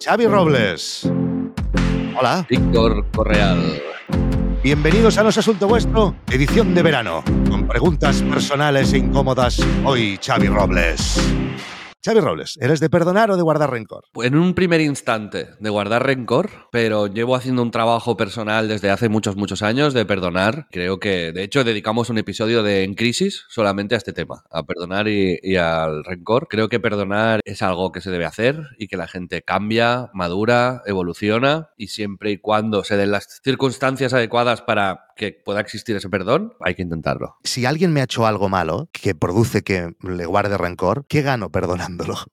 Xavi Robles. Hola. Víctor Correal. Bienvenidos a No es Asunto Vuestro, edición de verano, con preguntas personales e incómodas. Hoy, Xavi Robles. Xavi Robles, ¿eres de perdonar o de guardar rencor? En un primer instante de guardar rencor, pero llevo haciendo un trabajo personal desde hace muchos, muchos años de perdonar. Creo que, de hecho, dedicamos un episodio de En Crisis solamente a este tema, a perdonar y, y al rencor. Creo que perdonar es algo que se debe hacer y que la gente cambia, madura, evoluciona y siempre y cuando se den las circunstancias adecuadas para que pueda existir ese perdón, hay que intentarlo. Si alguien me ha hecho algo malo que produce que le guarde rencor, ¿qué gano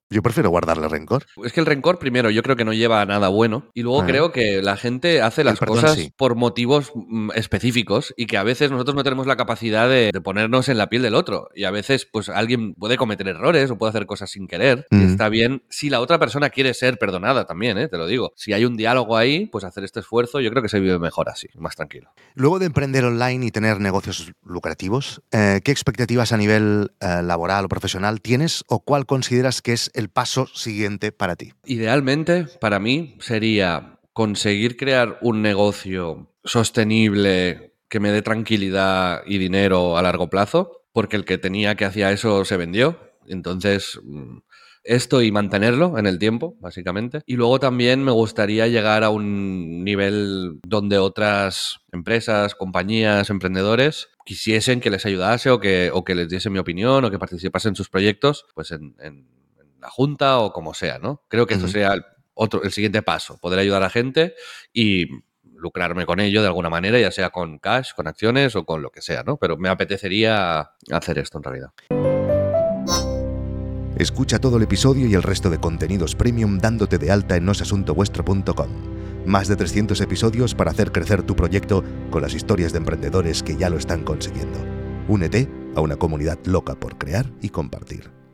Yo prefiero guardarle rencor. Es que el rencor, primero, yo creo que no lleva a nada bueno. Y luego Ah. creo que la gente hace las perdón cosas sí. por motivos mm, específicos y que a veces nosotros no tenemos la capacidad de, de ponernos en la piel del otro. Y a veces, pues alguien puede cometer errores o puede hacer cosas sin querer. Y Mm. está bien si la otra persona quiere ser perdonada también, ¿eh? te lo digo. Si hay un diálogo ahí, pues hacer este esfuerzo, yo creo que se vive mejor así, más tranquilo. Luego de emprender online y tener negocios lucrativos, eh, ¿qué expectativas a nivel eh, laboral o profesional tienes o cuál consideras que es el paso siguiente para ti? Idealmente, para mí, sería conseguir crear un negocio sostenible que me dé tranquilidad y dinero a largo plazo, porque el que tenía que hacía eso se vendió. Entonces, mm, esto y mantenerlo en el tiempo, básicamente. Y luego también me gustaría llegar a un nivel donde otras empresas, compañías, emprendedores quisiesen que les ayudase o que, o que les diese mi opinión o que participase en sus proyectos, pues en, en- en la junta o como sea, ¿no? Creo que esto Ujú. sería el, otro, el siguiente paso, poder ayudar a gente y lucrarme con ello de alguna manera, ya sea con cash, con acciones o con lo que sea, ¿no? Pero me apetecería hacer esto en realidad. Escucha todo el episodio y el resto de contenidos premium dándote de alta en nosasuntovuestro.com. Más de 300 episodios para hacer crecer tu proyecto con las historias de emprendedores que ya lo están consiguiendo. Únete a una comunidad loca por crear y compartir.